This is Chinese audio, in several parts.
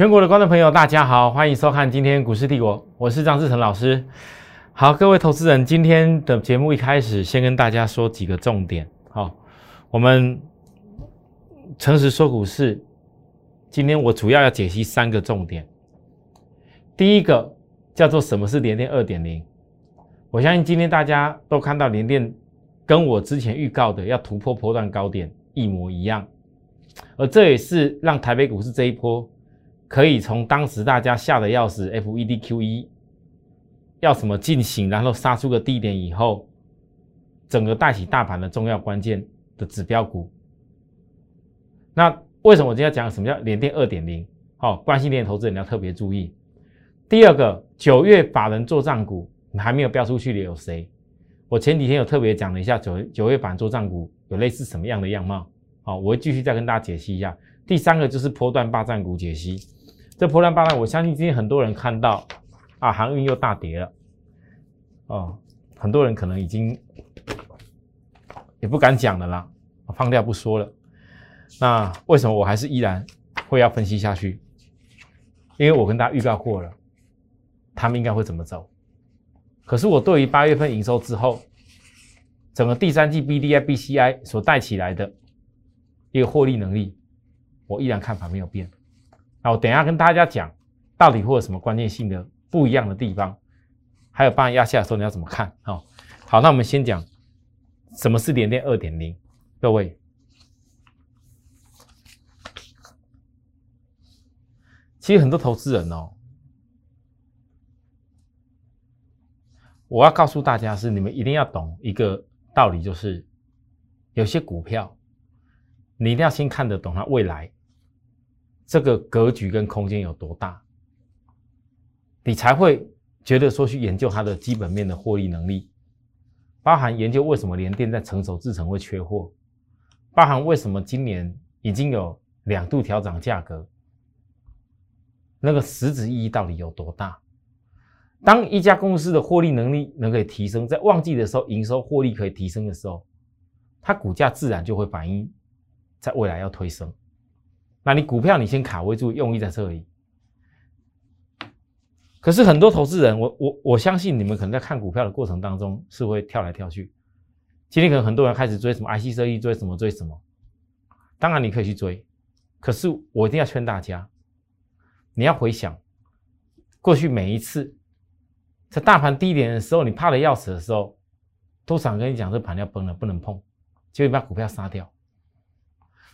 全国的观众朋友，大家好，欢迎收看今天股市帝国，我是张志成老师。好，各位投资人，今天的节目一开始，先跟大家说几个重点。好，我们诚实说股市，今天我主要要解析三个重点。第一个叫做什么是联电二点零？我相信今天大家都看到联电跟我之前预告的要突破波段高点一模一样，而这也是让台北股市这一波可以从当时大家吓得要死，FED QE 要什么进行，然后杀出个低点以后，整个带起大盘的重要关键的指标股。那为什么我今天要讲什么叫联电二点零？好，关系链投资人要特别注意。第二个，九月法人做账股还没有标出去的有谁？我前几天有特别讲了一下九九月版做账股有类似什么样的样貌。好，我会继续再跟大家解析一下。第三个就是波段霸占股解析。这波段霸占，我相信今天很多人看到啊，航运又大跌了。哦，很多人可能已经也不敢讲了啦，放掉不说了。那为什么我还是依然会要分析下去？因为我跟大家预告过了。他们应该会怎么走？可是我对于八月份营收之后，整个第三季 B D I B C I 所带起来的一个获利能力，我依然看法没有变。那我等下跟大家讲，到底会有什么关键性的不一样的地方，还有帮压下的时候你要怎么看？好，好，那我们先讲什么是联电二点零。各位，其实很多投资人哦。我要告诉大家是，你们一定要懂一个道理，就是有些股票，你一定要先看得懂它未来这个格局跟空间有多大，你才会觉得说去研究它的基本面的获利能力，包含研究为什么联电在成熟制程会缺货，包含为什么今年已经有两度调涨价格，那个实质意义到底有多大？当一家公司的获利能力能可以提升，在旺季的时候营收获利可以提升的时候，它股价自然就会反映在未来要推升。那你股票你先卡位住，用意在这里。可是很多投资人，我我我相信你们可能在看股票的过程当中是会跳来跳去。今天可能很多人开始追什么 IC 设计，追什么追什么。当然你可以去追，可是我一定要劝大家，你要回想过去每一次。在大盘低点的时候，你怕的要死的时候，都想跟你讲这盘要崩了，不能碰，就把股票杀掉。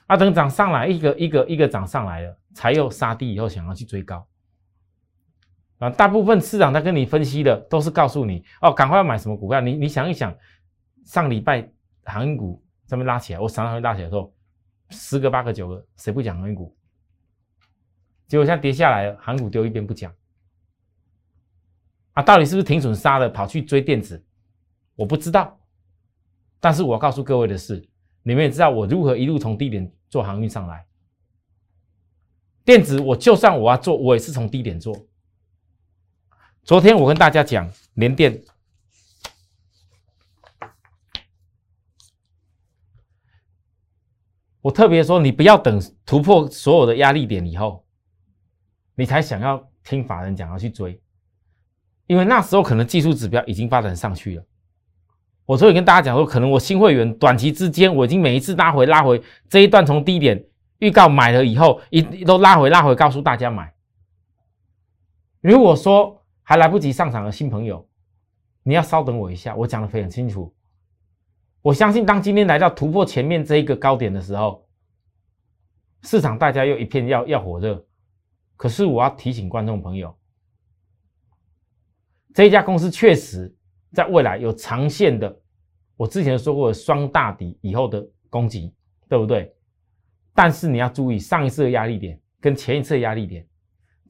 啊，等涨上来，一个一个一个涨上来了，才又杀低以后想要去追高。啊，大部分市场在跟你分析的都是告诉你哦，赶快要买什么股票。你你想一想，上礼拜航运股这边拉起来，我常常会拉起来的时候，十个八个九个，谁不讲航运股？结果现在跌下来了，航股丢一边不讲。啊，到底是不是停损杀了，跑去追电子？我不知道。但是我要告诉各位的是，你们也知道我如何一路从低点做航运上来。电子，我就算我要做，我也是从低点做。昨天我跟大家讲联电，我特别说，你不要等突破所有的压力点以后，你才想要听法人讲要去追。因为那时候可能技术指标已经发展上去了，我所以跟大家讲说，可能我新会员短期之间，我已经每一次拉回拉回这一段从低点预告买了以后，一都拉回拉回，告诉大家买。如果说还来不及上场的新朋友，你要稍等我一下，我讲的非常清楚。我相信当今天来到突破前面这一个高点的时候，市场大家又一片要要火热，可是我要提醒观众朋友。这一家公司确实在未来有长线的，我之前说过的双大底以后的攻击，对不对？但是你要注意上一次的压力点跟前一次的压力点，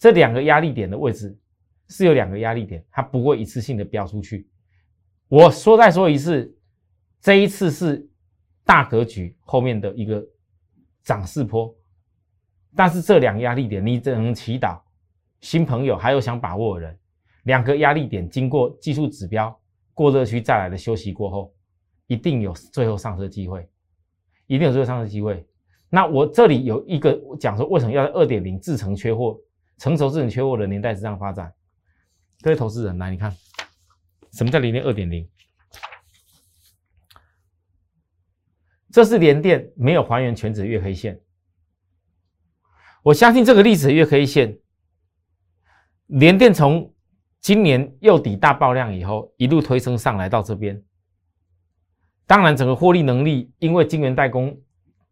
这两个压力点的位置是有两个压力点，它不会一次性的飙出去。我说再说一次，这一次是大格局后面的一个涨势坡，但是这两个压力点，你只能祈祷新朋友还有想把握的人。两个压力点经过技术指标过热区再来的休息过后，一定有最后上车机会，一定有最后上车机会。那我这里有一个讲说为什么要在二点零制成缺货成熟制成缺货的年代之上发展。各位投资人来，你看什么叫零点二点零？这是联电没有还原全指月黑线。我相信这个历史月黑线，联电从今年又底大爆量以后，一路推升上来到这边。当然，整个获利能力因为晶圆代工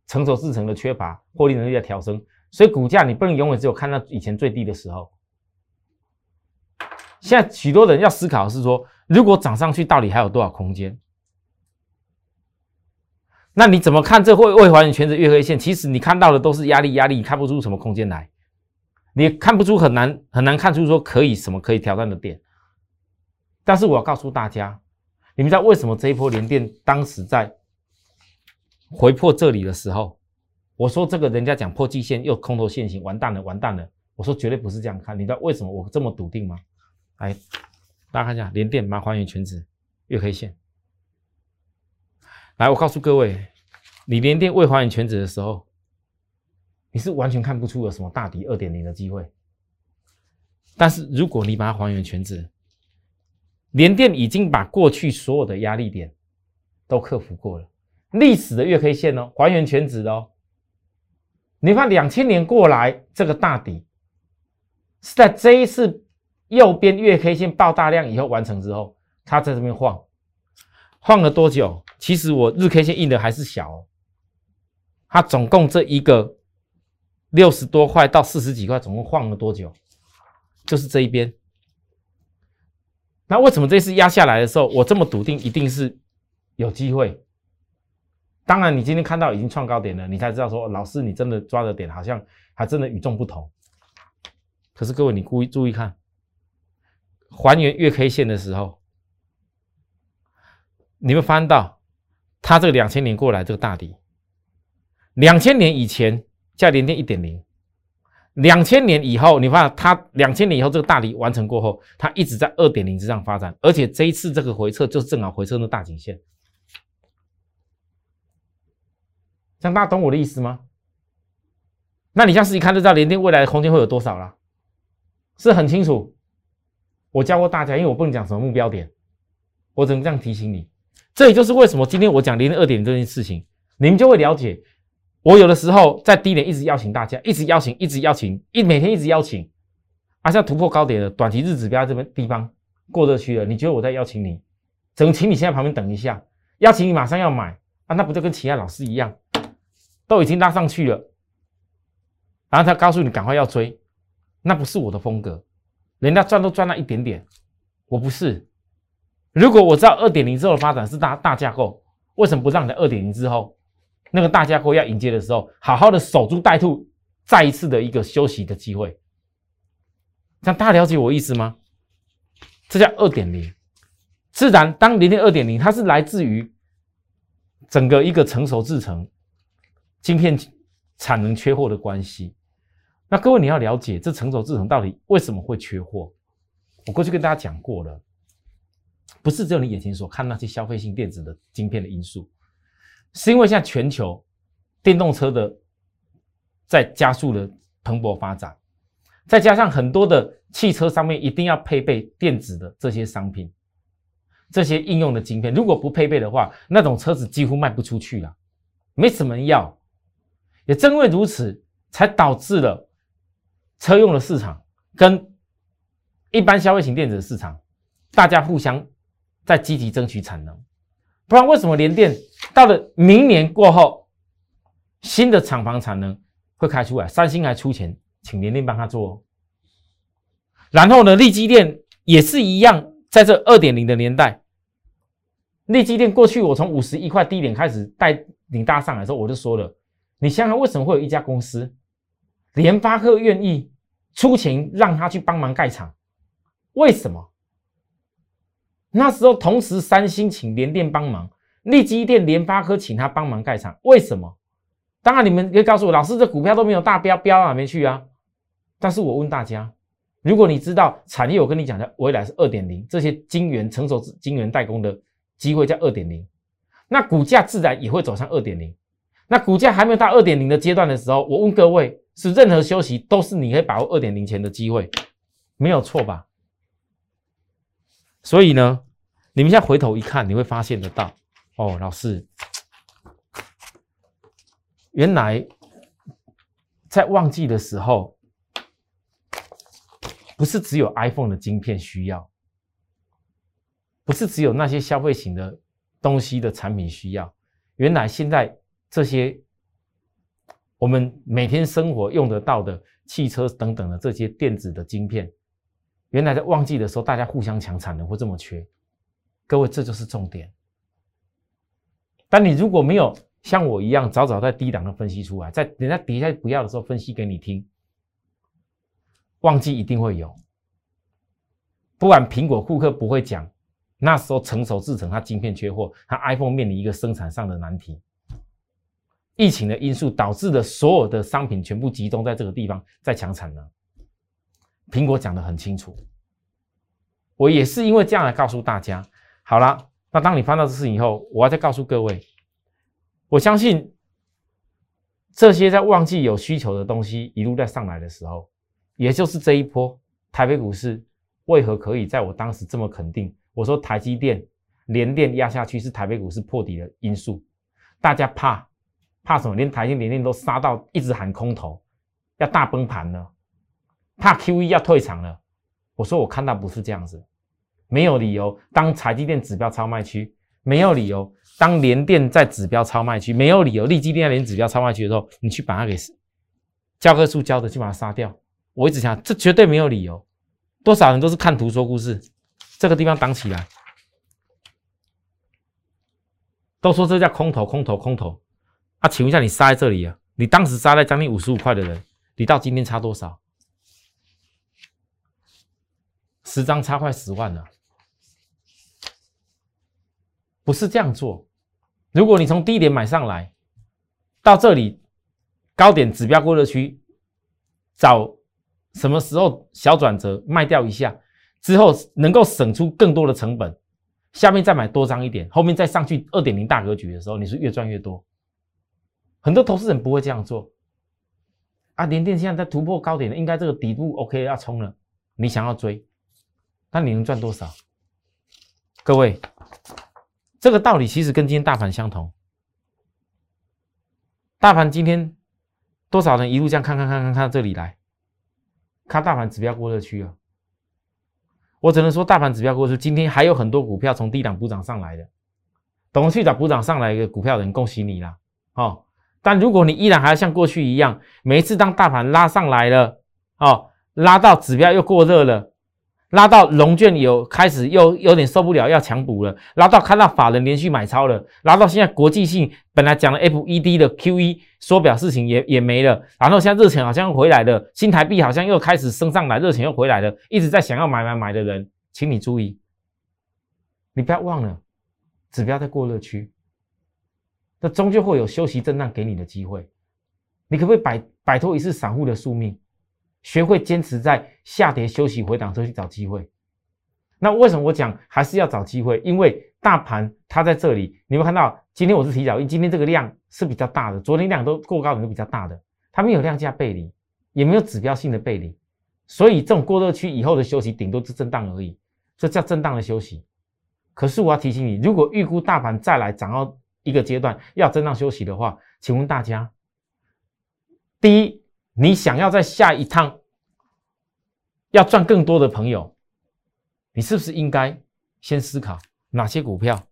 成熟制成的缺乏，获利能力在调升，所以股价你不能永远只有看到以前最低的时候。现在许多人要思考的是说，如果涨上去，到底还有多少空间？那你怎么看这会未还原全指月黑线？其实你看到的都是压力，压力看不出什么空间来，你看不出很难很难看出说可以什么可以挑战的点。但是我要告诉大家。你们知道为什么这一波连电当时在回破这里的时候，我说这个人家讲破季线又空头线型，完蛋了，完蛋了。我说绝对不是这样看。你知道为什么我这么笃定吗？来，大家看一下连电，麻还原全值月黑线。来，我告诉各位，你连电未还原全值的时候，你是完全看不出有什么大底二点零的机会。但是如果你把它还原全指，联电已经把过去所有的压力点都克服过了，历史的月 K 线哦，还原全值哦。你看两千年过来这个大底是在这一次右边月 K 线爆大量以后完成之后，它在这边晃，晃了多久？其实我日 K 线印的还是小，它总共这一个六十多块到四十几块，总共晃了多久？就是这一边。那为什么这次压下来的时候，我这么笃定一定是有机会？当然，你今天看到已经创高点了，你才知道说，老师你真的抓的点好像还真的与众不同。可是各位，你故意注意看，还原月 K 线的时候，你会翻到它这个两千年过来这个大底，两千年以前价连电一点零。两千年以后，你发现它两千年以后这个大底完成过后，它一直在二点零之上发展，而且这一次这个回撤就是正好回撤那大颈线，这样大家懂我的意思吗？那你像是一看就知道联电未来的空间会有多少了，是很清楚。我教过大家，因为我不能讲什么目标点，我只能这样提醒你。这也就是为什么今天我讲联电二点零这件事情，你们就会了解。我有的时候在低点一直邀请大家，一直邀请，一直邀请，一每天一直邀请，啊，像突破高点的短期日指标这边地方过热区了，你觉得我在邀请你？怎么请你现在旁边等一下？邀请你马上要买啊？那不就跟其他老师一样，都已经拉上去了，然后他告诉你赶快要追，那不是我的风格。人家赚都赚了一点点，我不是。如果我知道二点零之后的发展是大大架构，为什么不让你在二点零之后？那个大家伙要迎接的时候，好好的守株待兔，再一次的一个休息的机会。这样大家了解我意思吗？这叫二点零。自然，当零点二点零，它是来自于整个一个成熟制成晶片产能缺货的关系。那各位你要了解，这成熟制成到底为什么会缺货？我过去跟大家讲过了，不是只有你眼前所看那些消费性电子的晶片的因素。是因为现在全球电动车的在加速的蓬勃发展，再加上很多的汽车上面一定要配备电子的这些商品，这些应用的晶片，如果不配备的话，那种车子几乎卖不出去了，没什么人要。也正因为如此，才导致了车用的市场跟一般消费型电子的市场，大家互相在积极争取产能。不然为什么联电到了明年过后，新的厂房产能会开出来？三星还出钱请联电帮他做。然后呢，利基电也是一样，在这二点零的年代，利基电过去我从五十一块低点开始带领大上来的时候，我就说了，你想想为什么会有一家公司，联发科愿意出钱让他去帮忙盖厂？为什么？那时候，同时三星请联电帮忙，立基电、联发科请他帮忙盖厂，为什么？当然，你们可以告诉我，老师，这股票都没有大标，标到哪边去啊？但是我问大家，如果你知道产业，我跟你讲的未来是二点零，这些晶圆成熟晶圆代工的机会在二点零，那股价自然也会走向二点零。那股价还没有到二点零的阶段的时候，我问各位，是任何休息都是你可以把握二点零前的机会，没有错吧？所以呢，你们现在回头一看，你会发现得到，哦，老师，原来在旺季的时候，不是只有 iPhone 的晶片需要，不是只有那些消费型的东西的产品需要，原来现在。这些我们每天生活用得到的汽车等等的这些电子的晶片，原来在旺季的时候，大家互相抢产能会这么缺。各位，这就是重点。但你如果没有像我一样早早在低档的分析出来，在人家底下不要的时候分析给你听，旺季一定会有。不管苹果库克不会讲，那时候成熟制成它晶片缺货，它 iPhone 面临一个生产上的难题。疫情的因素导致的所有的商品全部集中在这个地方，在抢产能。苹果讲的很清楚，我也是因为这样来告诉大家。好了，那当你翻到这事情以后，我要再告诉各位，我相信这些在旺季有需求的东西一路在上来的时候，也就是这一波台北股市为何可以在我当时这么肯定？我说台积电联电压下去是台北股市破底的因素，大家怕。怕什么？连台积电都杀到一直喊空头，要大崩盘了，怕 Q E 要退场了。我说我看到不是这样子，没有理由。当台积电指标超卖区，没有理由；当联电在指标超卖区，没有理由。立基电在连指标超卖区的时候，你去把它给教科书教的去把它杀掉。我一直想，这绝对没有理由。多少人都是看图说故事，这个地方挡起来，都说这叫空头，空头，空头。啊请问一下，你杀在这里啊？你当时杀在将近五十五块的人，你到今天差多少？十张差快十万了，不是这样做。如果你从低点买上来，到这里高点指标过热区，找什么时候小转折卖掉一下，之后能够省出更多的成本，下面再买多张一点，后面再上去二点零大格局的时候，你是越赚越多。很多投资人不会这样做啊！联电现在在突破高点了，应该这个底部 OK 要冲了。你想要追，那你能赚多少？各位，这个道理其实跟今天大盘相同。大盘今天多少人一路这样看看看看看到这里来，看大盘指标过热区啊？我只能说，大盘指标过热，今天还有很多股票从低档补涨上来的，懂去找补涨上来的股票的人，恭喜你啦！哦。但如果你依然还要像过去一样，每一次当大盘拉上来了，哦，拉到指标又过热了，拉到龙卷有开始又有点受不了要强补了，拉到看到法人连续买超了，拉到现在国际性本来讲的 FED 的 QE 缩表事情也也没了，然后现在热钱好像又回来了，新台币好像又开始升上来，热钱又回来了，一直在想要买买买的人，请你注意，你不要忘了，指标在过热区。那终究会有休息震荡给你的机会，你可不可以摆摆脱一次散户的宿命，学会坚持在下跌休息回档时候去找机会？那为什么我讲还是要找机会？因为大盘它在这里，你会看到今天我是提早，因为今天这个量是比较大的，昨天量都过高，的都比较大的，它没有量价背离，也没有指标性的背离，所以这种过热区以后的休息顶多是震荡而已，这叫震荡的休息。可是我要提醒你，如果预估大盘再来涨到。一个阶段要震荡休息的话，请问大家，第一，你想要在下一趟要赚更多的朋友，你是不是应该先思考哪些股票？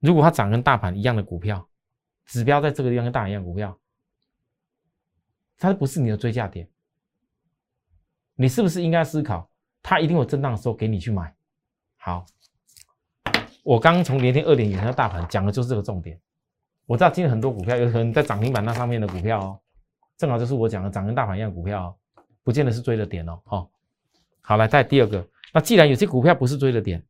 如果它涨跟大盘一样的股票，指标在这个地方跟大盘一样股票，它不是你的追价点，你是不是应该思考，它一定有震荡的时候给你去买？好。我刚从连天二点引到大盘讲的就是这个重点。我知道今天很多股票有可能在涨停板那上面的股票哦，正好就是我讲的涨跟大盘一样股票，哦，不见得是追的点哦。好，好来再第二个，那既然有些股票不是追的点，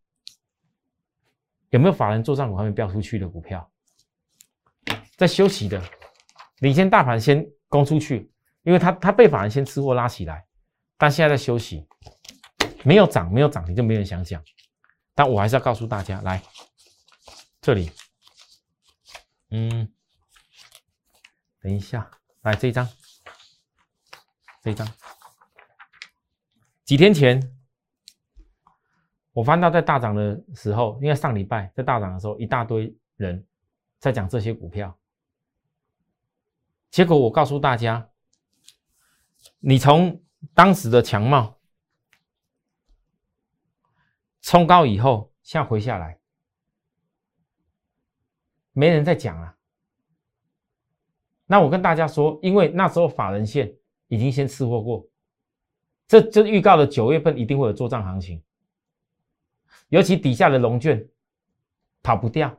有没有法人做账股还没标出去的股票，在休息的，领先大盘先攻出去，因为它它被法人先吃货拉起来，但现在在休息，没有涨没有涨停就没人想讲。但我还是要告诉大家，来这里，嗯，等一下，来这一张，这一张，几天前我翻到在大涨的时候，应该上礼拜在大涨的时候，一大堆人在讲这些股票，结果我告诉大家，你从当时的强貌冲高以后，现在回下来，没人在讲了。那我跟大家说，因为那时候法人线已经先吃货过，这就预告了九月份一定会有做账行情，尤其底下的龙卷跑不掉，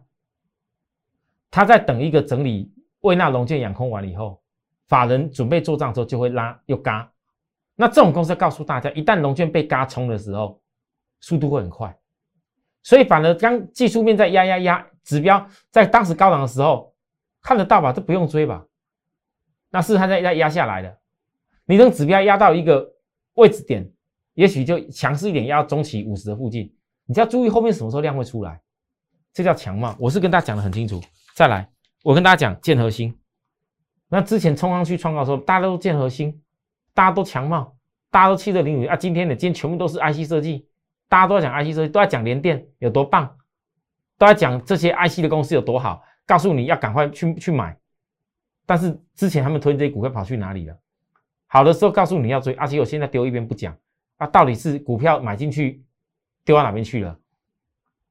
他在等一个整理，为那龙卷养空完了以后，法人准备做账之后就会拉又嘎，那这种公司告诉大家，一旦龙卷被嘎冲的时候，速度会很快，所以反而刚技术面在压压压，指标在当时高档的时候看得到吧，这不用追吧。那是它在在压下来的，你等指标压到一个位置点，也许就强势一点，压到中期五十的附近，你就要注意后面什么时候量会出来，这叫强嘛？我是跟大家讲的很清楚。再来，我跟大家讲建核心，那之前冲上去创高的时候，大家都建核心，大家都强嘛，大家都气得淋雨啊。今天的今天全部都是 IC 设计，大家都在讲 IC 设计，都在讲联电有多棒，都在讲这些 IC 的公司有多好，告诉你要赶快去去买。但是之前他们推这些股票跑去哪里了？好的时候告诉你要追，而且我现在丢一边不讲，啊，到底是股票买进去丢到哪边去了？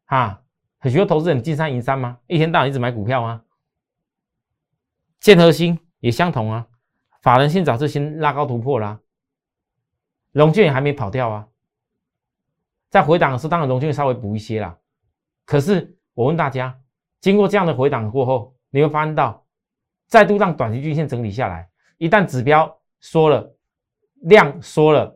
哈，很多投资人金山银山吗？一天到晚一直买股票吗？建核心也相同啊，法人先早就先拉高突破啦，龙卷也还没跑掉啊，在回档的时候，当然龙卷稍微补一些啦。可是我问大家，经过这样的回档过后，你会发现到。再度让短期均线整理下来，一旦指标缩了，量缩了，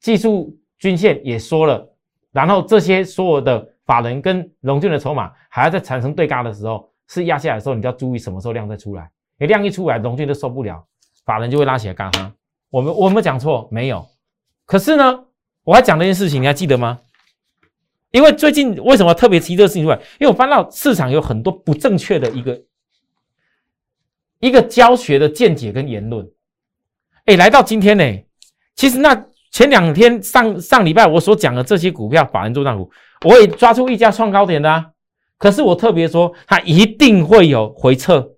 技术均线也缩了，然后这些所有的法人跟龙俊的筹码还要再产生对嘎的时候，是压下来的时候，你就要注意什么时候量再出来。你量一出来，龙俊就受不了，法人就会拉起来嘎哈。我们我有没有讲错？没有。可是呢，我还讲了一件事情，你还记得吗？因为最近为什么特别提这个事情出来？因为我翻到市场有很多不正确的一个。一个教学的见解跟言论，哎，来到今天呢，其实那前两天上上礼拜我所讲的这些股票，法人做账股，我也抓出一家创高点的啊。可是我特别说，它一定会有回撤。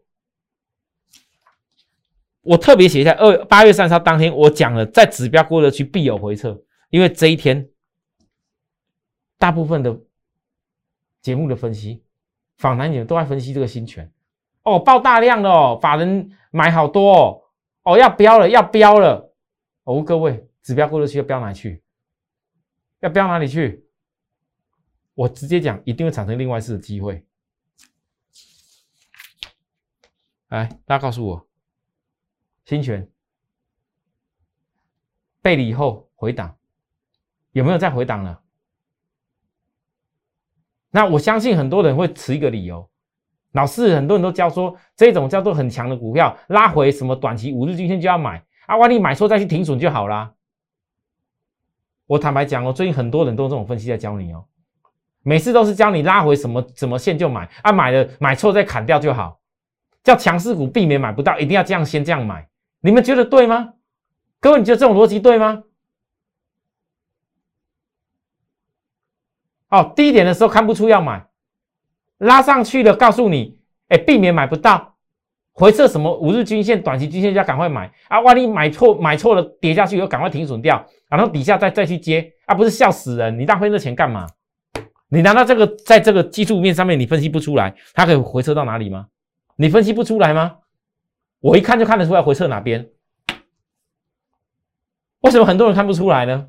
我特别写一下，二八月三十号当天我讲了，在指标过得去必有回撤，因为这一天大部分的节目的分析，访谈也都在分析这个新权。哦，爆大量了哦，法人买好多哦，哦要标了，要标了，哦各位，指标过得去要标哪去？要标哪里去？我直接讲，一定会产生另外一次的机会。来，大家告诉我，新权背离以后回档，有没有再回档了？那我相信很多人会持一个理由。老师，很多人都教说，这种叫做很强的股票拉回什么短期五日均线就要买啊，万一买错再去停损就好啦。我坦白讲哦，最近很多人都这种分析在教你哦，每次都是教你拉回什么什么线就买啊，买了买错再砍掉就好，叫强势股避免买不到，一定要这样先这样买。你们觉得对吗？各位，你觉得这种逻辑对吗？哦，低点的时候看不出要买。拉上去了，告诉你，哎，避免买不到，回撤什么五日均线、短期均线就要赶快买啊！万一买错买错了，跌下去又赶快停损掉，然后底下再再去接啊！不是笑死人，你浪费那钱干嘛？你难道这个在这个技术面上面你分析不出来，它可以回撤到哪里吗？你分析不出来吗？我一看就看得出来回撤哪边，为什么很多人看不出来呢？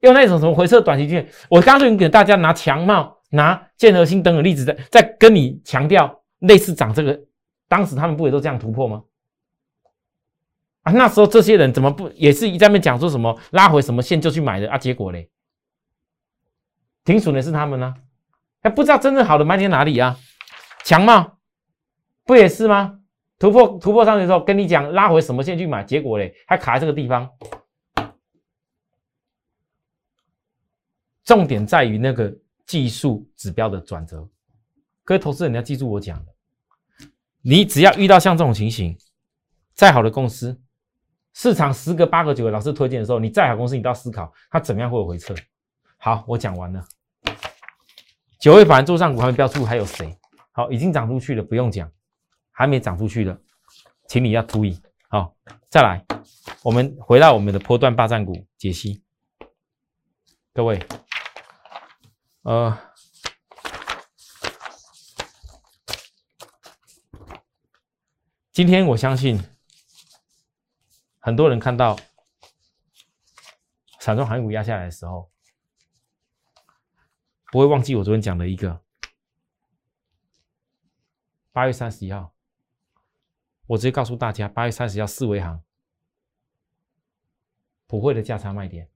用那种什么回撤短期均线，我刚才给大家拿强帽。拿建和新等等例子在在跟你强调类似涨这个，当时他们不也都这样突破吗？啊，那时候这些人怎么不也是一在面讲说什么拉回什么线就去买的啊？结果嘞，停损的是他们呢，还不知道真正好的买点哪里啊？强吗？不也是吗？突破突破上去之后跟你讲拉回什么线去买，结果嘞还卡在这个地方。重点在于那个。技术指标的转折，各位投资人你要记住我讲的，你只要遇到像这种情形，再好的公司，市场十个八个九个老师推荐的时候，你再好公司，你都要思考它怎么样会有回撤。好，我讲完了。九位法人做上股还没标出，还有谁？好，已经涨出去了，不用讲。还没涨出去的，请你要注意。好，再来，我们回到我们的波段霸占股解析。各位，呃，今天我相信很多人看到散装航运股压下来的时候，不会忘记我昨天讲的一个八月三十一号，我直接告诉大家，八月三十号四维行普惠的价差卖点。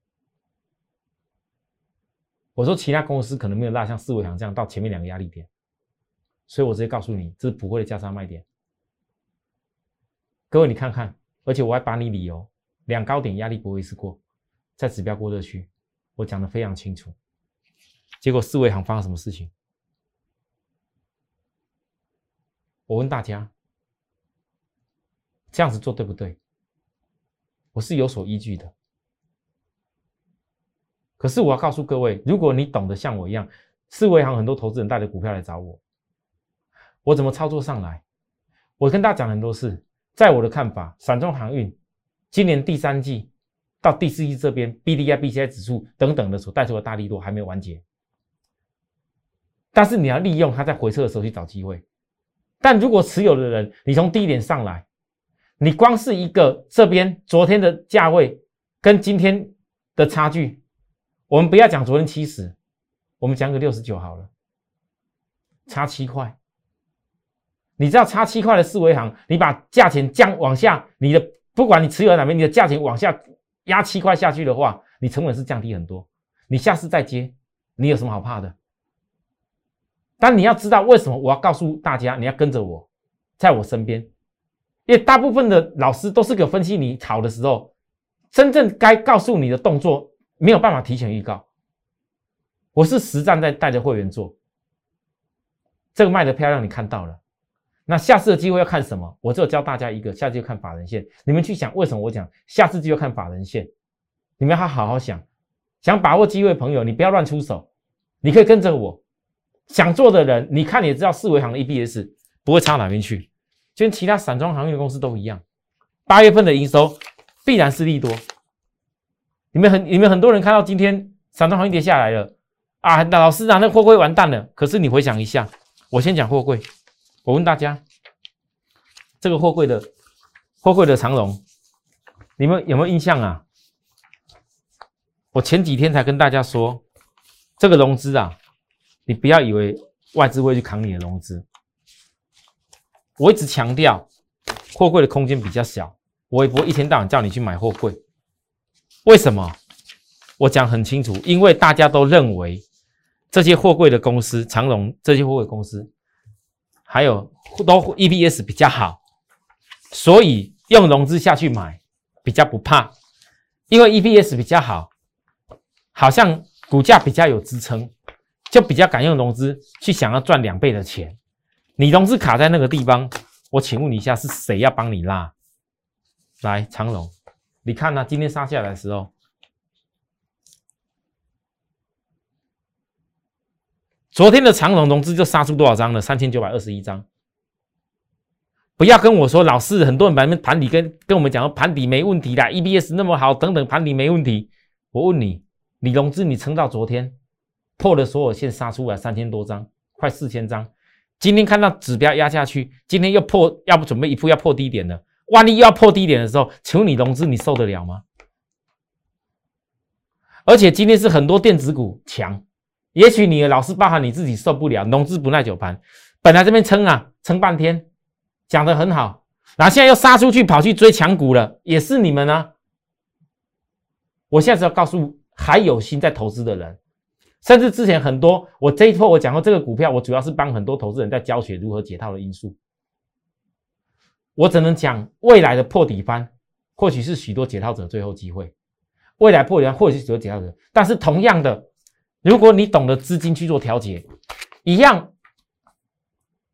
我说其他公司可能没有拉像四维行这样到前面两个压力点，所以我直接告诉你，这是普惠的价差卖点。各位你看看，而且我还把你理由两高点压力不会是过，在指标过热区，我讲的非常清楚。结果四维行发生什么事情？我问大家，这样子做对不对？我是有所依据的。可是我要告诉各位，如果你懂得像我一样，四维行很多投资人带着股票来找我，我怎么操作上来？我跟大家讲很多事，在我的看法，散装航运今年第三季到第四季这边，B D I B C I 指数等等的所带出的大力度还没有完结，但是你要利用它在回撤的时候去找机会。但如果持有的人，你从低点上来，你光是一个这边昨天的价位跟今天的差距。我们不要讲昨天七十，我们讲个六十九好了，差七块。你知道差七块的四维行，你把价钱降往下，你的不管你持有哪边，你的价钱往下压七块下去的话，你成本是降低很多。你下次再接，你有什么好怕的？但你要知道为什么我要告诉大家，你要跟着我，在我身边，因为大部分的老师都是给分析你炒的时候，真正该告诉你的动作。没有办法提前预告，我是实战在带着会员做，这个卖的漂亮，你看到了。那下次的机会要看什么？我只有教大家一个，下次就看法人线。你们去想为什么我讲下次就要看法人线？你们要好好想，想把握机会，朋友，你不要乱出手，你可以跟着我。想做的人，你看也知道四维行的 EBS 不会差哪边去，就跟其他散装航运公司都一样，八月份的营收必然是利多。你们很，你们很多人看到今天散装航运跌下来了啊，老师啊，那货柜完蛋了。可是你回想一下，我先讲货柜，我问大家，这个货柜的货柜的长龙，你们有没有印象啊？我前几天才跟大家说，这个融资啊，你不要以为外资会去扛你的融资。我一直强调，货柜的空间比较小，我也不会一天到晚叫你去买货柜。为什么？我讲很清楚，因为大家都认为这些货柜的公司，长荣这些货柜公司，还有都 EPS 比较好，所以用融资下去买比较不怕，因为 EPS 比较好，好像股价比较有支撑，就比较敢用融资去想要赚两倍的钱。你融资卡在那个地方，我请问你一下，是谁要帮你拉？来，长荣。你看呢？今天杀下来的时候，昨天的长龙融资就杀出多少张了？三千九百二十一张。不要跟我说，老师，很多人盘盘底跟跟我们讲盘底没问题的，EBS 那么好，等等盘底没问题。我问你，你融资你撑到昨天破了所有线杀出来三千多张，快四千张。今天看到指标压下去，今天又破，要不准备一步要破低点了。万一又要破低点的时候，求你融资你受得了吗？而且今天是很多电子股强，也许你的老师包含你自己受不了，融资不耐久盘，本来这边撑啊撑半天，讲得很好，然后现在又杀出去跑去追强股了，也是你们呢。我现在要告诉还有心在投资的人，甚至之前很多我这一波我讲过这个股票，我主要是帮很多投资人在教学如何解套的因素。我只能讲未来的破底翻，或许是许多解套者最后机会。未来破底翻或许是许多解套者，但是同样的，如果你懂得资金去做调节，一样，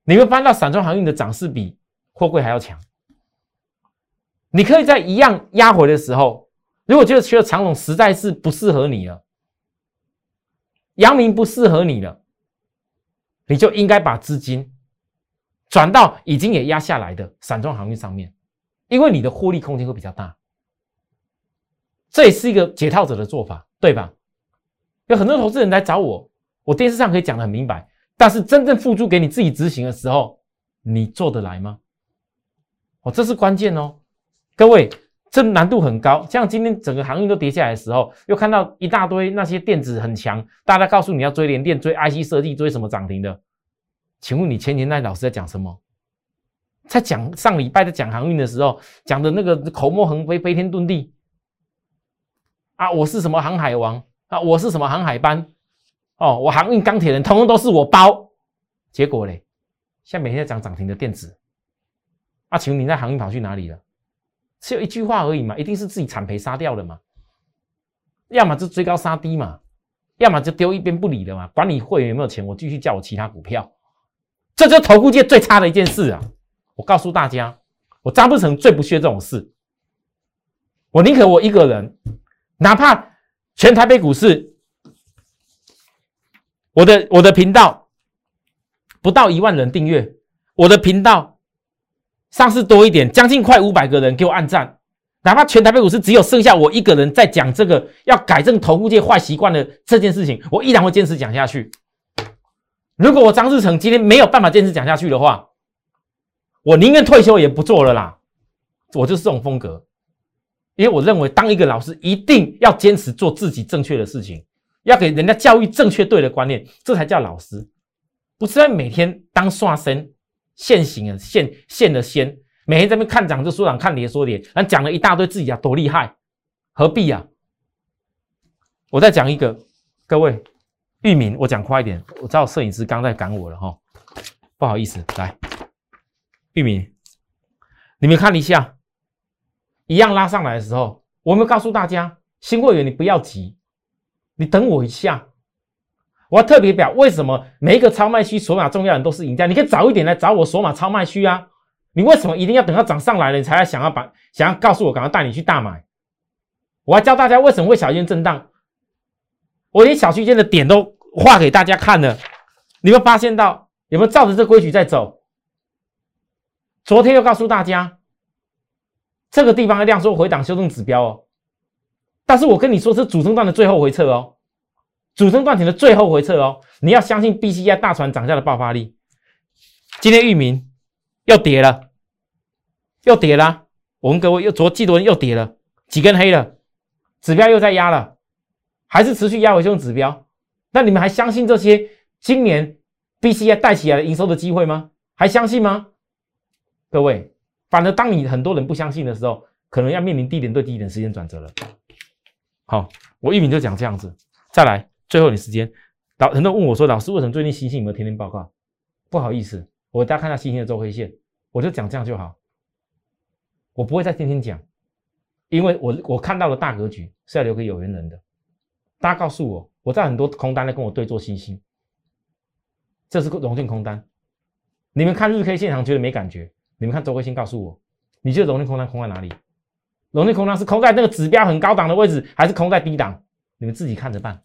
你会翻到散装航运的涨势比货柜还要强。你可以在一样压回的时候，如果觉得觉得长龙实在是不适合你了，阳明不适合你了，你就应该把资金转到已经也压下来的散装航运上面，因为你的获利空间会比较大。这也是一个解套者的做法，对吧？有很多投资人来找我，我电视上可以讲的很明白，但是真正付诸给你自己执行的时候，你做得来吗？哦，这是关键哦。各位，这难度很高。像今天整个航运都跌下来的时候，又看到一大堆那些电子很强，大家告诉你要追联电、追 IC 设计、追什么涨停的。请问你前年那老师在讲什么？在讲上礼拜在讲航运的时候，讲的那个口沫横飞、飞天遁地啊！我是什么航海王啊？我是什么航海班？哦，我航运钢铁人，通通都是我包。结果嘞，现在每天在涨涨停的电子啊，请问你在航运跑去哪里了？只有一句话而已嘛，一定是自己惨赔杀掉了嘛，要么就追高杀低嘛，要么就丢一边不理了嘛。管你会员有没有钱，我继续叫我其他股票，这就是投顾界最差的一件事啊！我告诉大家，我张不成最不屑这种事，我宁可我一个人，哪怕全台北股市，我的我的频道不到一万人订阅，我的频道。上市多一点，将近快五百个人给我按赞，哪怕全台北股市只有剩下我一个人在讲这个要改正投顾界坏习惯的这件事情，我依然会坚持讲下去。如果我张志成今天没有办法坚持讲下去的话，我宁愿退休也不做了啦。我就是这种风格，因为我认为当一个老师一定要坚持做自己正确的事情，要给人家教育正确对的观念，这才叫老师，不是在每天当刷身。现行啊，现现的先，每天在那边看涨就说涨，看跌说跌，然后讲了一大堆自己啊多厉害，何必啊？我再讲一个，各位，域名，我讲快一点，我知道摄影师刚在赶我了哈，不好意思，来，域名，你们看一下，一样拉上来的时候，我们告诉大家，新会员你不要急，你等我一下。我要特别表，为什么每一个超卖区索码重要人都是赢家？你可以早一点来找我索码超卖区啊！你为什么一定要等到涨上来了，你才来想要把想要告诉我，赶快带你去大买？我要教大家为什么会小区间震荡，我连小区间的点都画给大家看了。你会发现到有没有照着这规矩在走？昨天又告诉大家，这个地方的量缩回档修正指标哦，但是我跟你说是主升段的最后回撤哦。主升段停的最后回撤哦，你要相信 B C I 大船涨价的爆发力。今天域名又跌了，又跌了。我们各位又昨季度又跌了几根黑了，指标又在压了，还是持续压回这种指标。那你们还相信这些今年 B C I 带起来的营收的机会吗？还相信吗？各位，反而当你很多人不相信的时候，可能要面临低点对低点时间转折了。好，我域名就讲这样子，再来。最后点时间，老很多人问我说：“老师，为什么最近星星有没有天天报告？”不好意思，我大家看下星星的周黑线，我就讲这样就好。我不会再天天讲，因为我我看到的大格局是要留给有缘人的。大家告诉我，我在很多空单在跟我对做星星，这是融券空单。你们看日 K 线上觉得没感觉，你们看周黑线告诉我，你觉得融券空单空在哪里？融券空单是空在那个指标很高档的位置，还是空在低档？你们自己看着办。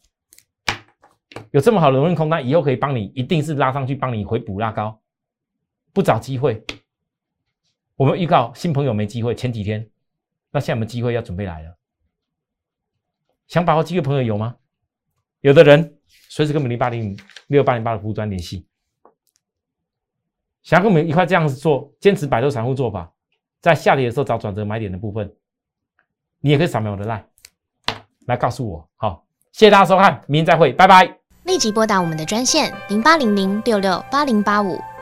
有这么好的融券空单，以后可以帮你，一定是拉上去帮你回补拉高，不找机会。我们预告新朋友没机会，前几天，那现在有没有机会要准备来了？想把握机会朋友有吗？有的人随时跟我们零八零六八零八的服务端联系，想要跟我们一块这样子做，坚持摆脱散户做法，在下跌的时候找转折买点的部分，你也可以扫描我的 line 来告诉我。好，谢谢大家收看，明天再会，拜拜。立即拨打我们的专线零八零零六六八零八五